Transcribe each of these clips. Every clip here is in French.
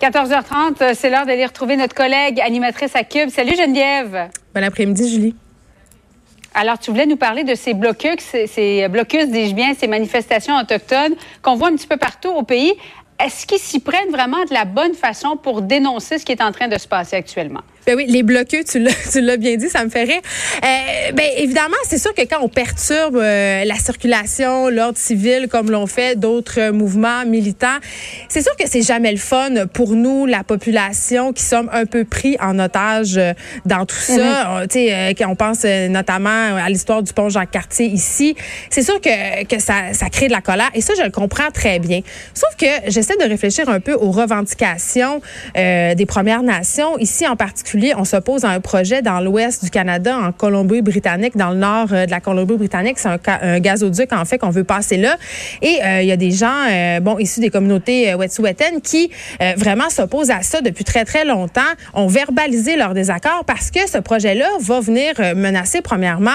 14h30, c'est l'heure d'aller retrouver notre collègue animatrice à Cube. Salut Geneviève. Bon après-midi, Julie. Alors, tu voulais nous parler de ces blocus, ces blocus, dis-je bien, ces manifestations autochtones qu'on voit un petit peu partout au pays. Est-ce qu'ils s'y prennent vraiment de la bonne façon pour dénoncer ce qui est en train de se passer actuellement? Ben oui, les bloqueux, tu l'as, bien dit, ça me fait rire. Euh, ben évidemment, c'est sûr que quand on perturbe euh, la circulation, l'ordre civil, comme l'ont fait d'autres mouvements militants, c'est sûr que c'est jamais le fun pour nous, la population, qui sommes un peu pris en otage euh, dans tout ça. Mm-hmm. Tu sais, on pense notamment à l'histoire du pont Jacques-Cartier ici, c'est sûr que, que ça, ça crée de la colère. Et ça, je le comprends très bien. Sauf que j'essaie de réfléchir un peu aux revendications des Premières Nations, ici en particulier on s'oppose à un projet dans l'ouest du Canada, en Colombie-Britannique, dans le nord euh, de la Colombie-Britannique. C'est un, gazoduc, en fait, qu'on veut passer là. Et euh, il y a des gens, euh, bon, issus des communautés Wet'suwet'en qui vraiment s'opposent à ça depuis très, très longtemps, ont verbalisé leur désaccord parce que ce projet-là va venir menacer, premièrement,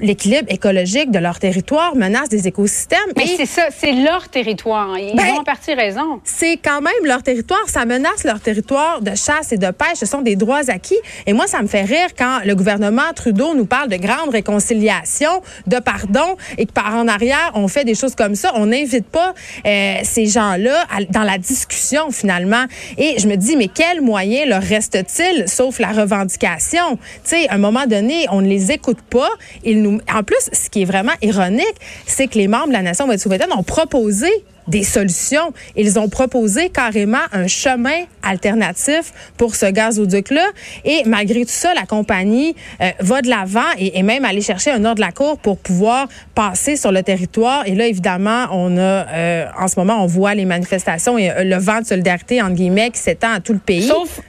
l'équilibre écologique de leur territoire, menace des écosystèmes. Mais c'est ça, c'est leur territoire. Ils ben, ont en partie raison. C'est quand même leur territoire. Ça menace leur territoire de chasse et de pêche. Ce sont des droits acquis et moi, ça me fait rire quand le gouvernement Trudeau nous parle de grande réconciliation, de pardon, et que par en arrière, on fait des choses comme ça. On n'invite pas euh, ces gens-là dans la discussion, finalement. Et je me dis, mais quel moyen leur reste-t-il, sauf la revendication? Tu sais, à un moment donné, on ne les écoute pas. Ils. En plus, ce qui est vraiment ironique, c'est que les membres de la Nation Wet'suwet'en ont proposé des solutions. Ils ont proposé carrément un chemin alternatif pour ce gazoduc-là. Et malgré tout ça, la compagnie euh, va de l'avant et, et, même aller chercher un ordre de la cour pour pouvoir passer sur le territoire. Et là, évidemment, on a, euh, en ce moment, on voit les manifestations et euh, le vent de solidarité, entre guillemets, qui s'étend à tout le pays. Sauf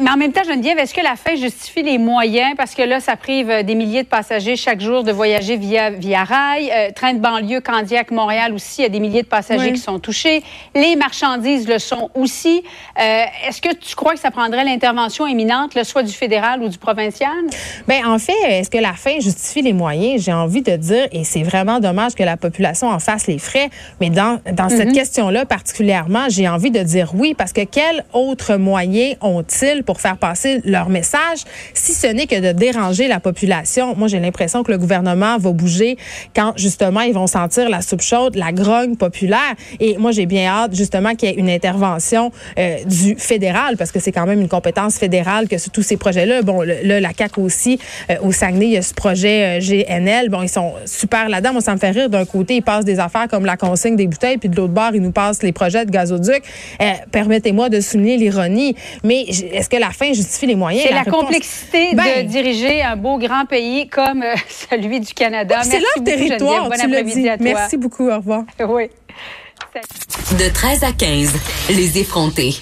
mais en même temps, Geneviève, est-ce que la fin justifie les moyens? Parce que là, ça prive des milliers de passagers chaque jour de voyager via, via rail. Euh, train de banlieue, Candiac, Montréal aussi, il y a des milliers de passagers qui sont touchés. Les marchandises le sont aussi. Euh, est-ce que tu crois que ça prendrait l'intervention imminente, là, soit du fédéral ou du provincial? Bien, en fait, est-ce que la fin justifie les moyens? J'ai envie de dire, et c'est vraiment dommage que la population en fasse les frais, mais dans, dans cette mhm. question-là particulièrement, j'ai envie de dire oui, parce que quel autre moyen ont-ils pour faire passer leur message, si ce n'est que de déranger la population. Moi, j'ai l'impression que le gouvernement va bouger quand justement ils vont sentir la soupe chaude, la grogne populaire. Et moi, j'ai bien hâte justement qu'il y ait une intervention euh, du fédéral, parce que c'est quand même une compétence fédérale que tous ces projets-là. Bon, là, la CAC aussi, euh, au Saguenay, il y a ce projet euh, GNL. Bon, ils sont super là-dedans. Moi, ça me fait rire. D'un côté, ils passent des affaires comme la consigne des bouteilles, puis de l'autre bord, ils nous passent les projets de gazoduc. Permettez-moi de souligner l'ironie. Mais est-ce que la fin justifie les moyens? C'est la, complexité de ben, diriger un beau grand pays comme euh, celui du Canada. C'est leur territoire, tu l'as dit. Merci beaucoup, au revoir. Oui. De 13 à 15, les effrontés.